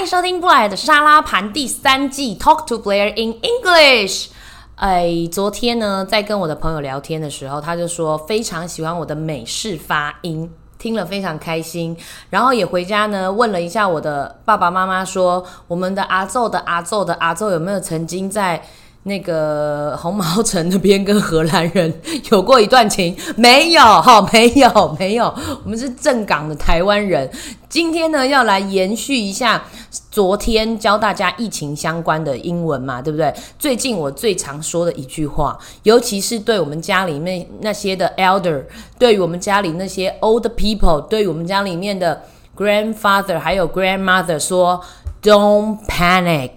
迎收听布莱的沙拉盘第三季，Talk to Blair in English。哎，昨天呢，在跟我的朋友聊天的时候，他就说非常喜欢我的美式发音，听了非常开心。然后也回家呢，问了一下我的爸爸妈妈，说我们的阿奏的阿奏的阿奏有没有曾经在。那个红毛城那边跟荷兰人有过一段情，没有 哈，没有没有，我们是正港的台湾人。今天呢，要来延续一下昨天教大家疫情相关的英文嘛，对不对？最近我最常说的一句话，尤其是对我们家里面那些的 elder，对于我们家里那些 old people，对于我们家里面的 grandfather 还有 grandmother 说，Don't panic。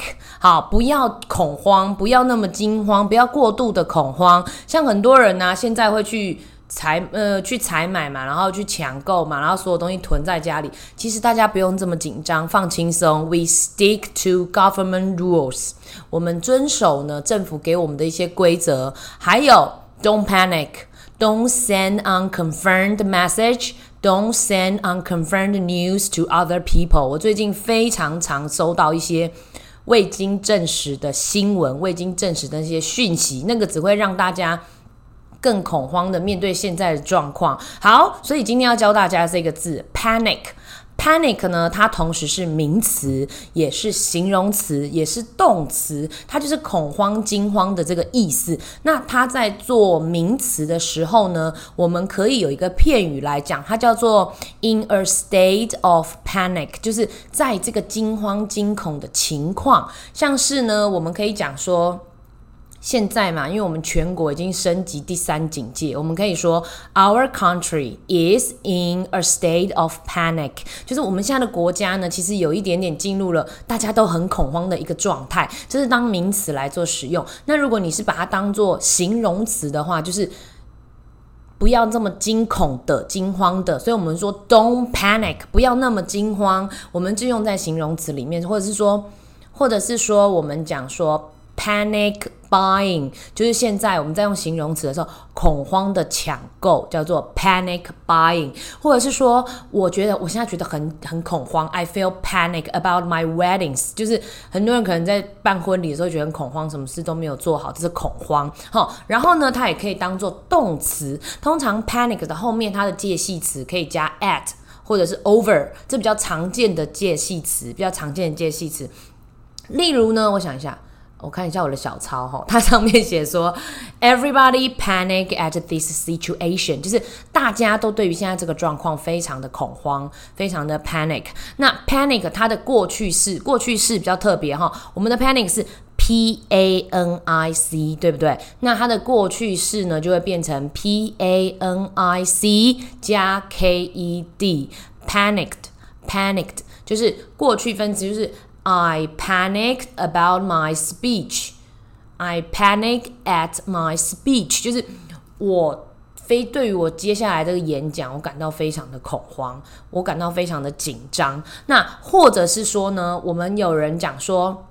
好，不要恐慌，不要那么惊慌，不要过度的恐慌。像很多人呢，现在会去采呃去采买嘛，然后去抢购嘛，然后所有东西囤在家里。其实大家不用这么紧张，放轻松。We stick to government rules，我们遵守呢政府给我们的一些规则。还有，Don't panic，Don't send unconfirmed message，Don't send unconfirmed news to other people。我最近非常常收到一些。未经证实的新闻，未经证实的那些讯息，那个只会让大家更恐慌的面对现在的状况。好，所以今天要教大家这个字：panic。Panic 呢，它同时是名词，也是形容词，也是动词，它就是恐慌、惊慌的这个意思。那它在做名词的时候呢，我们可以有一个片语来讲，它叫做 in a state of panic，就是在这个惊慌、惊恐的情况，像是呢，我们可以讲说。现在嘛，因为我们全国已经升级第三警戒，我们可以说 Our country is in a state of panic，就是我们现在的国家呢，其实有一点点进入了大家都很恐慌的一个状态，这是当名词来做使用。那如果你是把它当做形容词的话，就是不要这么惊恐的、惊慌的。所以我们说 Don't panic，不要那么惊慌，我们就用在形容词里面，或者是说，或者是说，我们讲说。Panic buying 就是现在我们在用形容词的时候，恐慌的抢购叫做 panic buying，或者是说，我觉得我现在觉得很很恐慌，I feel panic about my weddings，就是很多人可能在办婚礼的时候觉得很恐慌，什么事都没有做好，这是恐慌。好，然后呢，它也可以当做动词，通常 panic 的后面它的介系词可以加 at 或者是 over，这比较常见的介系词，比较常见的介系词。例如呢，我想一下。我看一下我的小抄哈，它上面写说，Everybody panic at this situation，就是大家都对于现在这个状况非常的恐慌，非常的 panic。那 panic 它的过去式，过去式比较特别哈，我们的 panic 是 p a n i c，对不对？那它的过去式呢，就会变成 p a n i c 加 k e d，panicked，panicked，就是过去分词，就是。I panicked about my speech. I panic at my speech，就是我非对于我接下来这个演讲，我感到非常的恐慌，我感到非常的紧张。那或者是说呢，我们有人讲说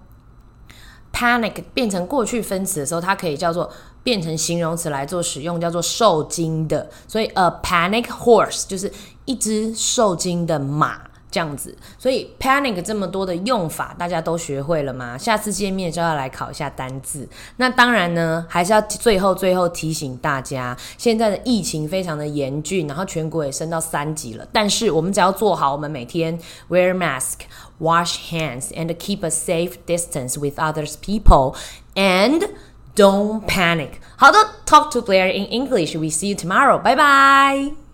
，panic 变成过去分词的时候，它可以叫做变成形容词来做使用，叫做受惊的。所以，a panic horse 就是一只受惊的马。这样子，所以 panic 这么多的用法，大家都学会了吗？下次见面就要来考一下单字。那当然呢，还是要最后最后提醒大家，现在的疫情非常的严峻，然后全国也升到三级了。但是我们只要做好，我们每天 wear mask, wash hands, and keep a safe distance with others people, and don't panic. 好的，talk to Blair in English. We see you tomorrow. Bye bye.